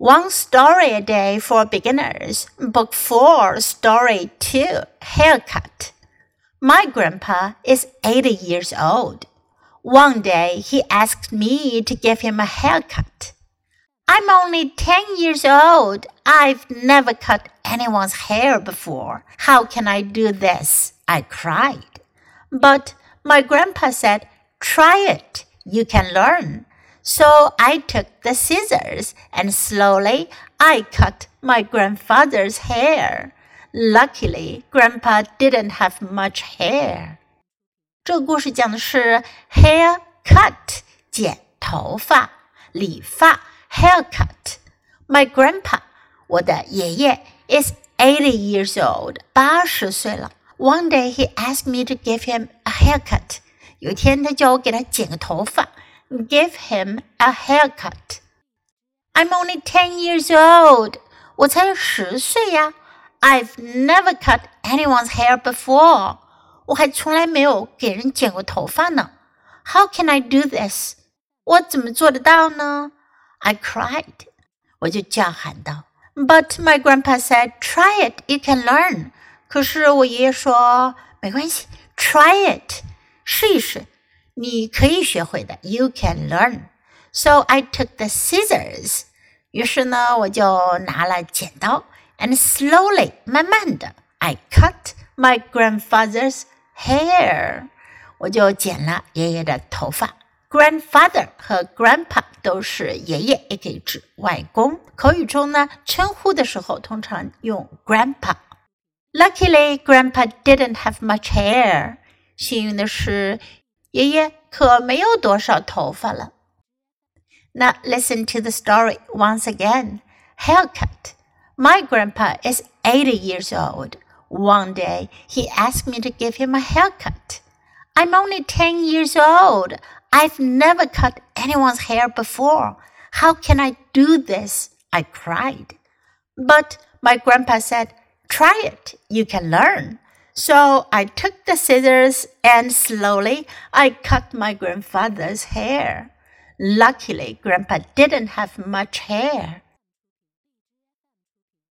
One Story a Day for Beginners, Book 4, Story 2 Haircut. My grandpa is 80 years old. One day he asked me to give him a haircut. I'm only 10 years old. I've never cut anyone's hair before. How can I do this? I cried. But my grandpa said, Try it. You can learn. So I took the scissors and slowly I cut my grandfather's hair. Luckily, Grandpa didn't have much hair. 这个故事讲的是 hair cut 剪头发、理发 haircut. My grandpa 我的爷爷 is eighty years old 八十岁了。One day he asked me to give him a haircut. 有一天他叫我给他剪个头发。 give him a haircut. I'm only ten years old. 我才十岁呀。I've never cut anyone's hair before. 我还从来没有给人剪过头发呢。How can I do this? 我怎么做得到呢？I cried. 我就叫喊道。But my grandpa said, "Try it, you can learn." 可是我爷爷说，没关系，try it，试一试。 你可以学会的，you can learn. So I took the scissors. 于是呢，我就拿了剪刀，and slowly，慢慢的，I cut my grandfather's hair. 我就剪了爷爷的头发。Grandfather 和 grandpa 都是爷爷，也可以指外公。口语中呢，称呼的时候通常用 grandpa。Luckily, grandpa didn't have much hair. 幸运的是， 爷爷可没有多少头发了。Now listen to the story once again. Haircut. My grandpa is 80 years old. One day he asked me to give him a haircut. I'm only 10 years old. I've never cut anyone's hair before. How can I do this? I cried. But my grandpa said, Try it. You can learn. So I took the scissors and slowly I cut my grandfather's hair. Luckily, Grandpa didn't have much hair.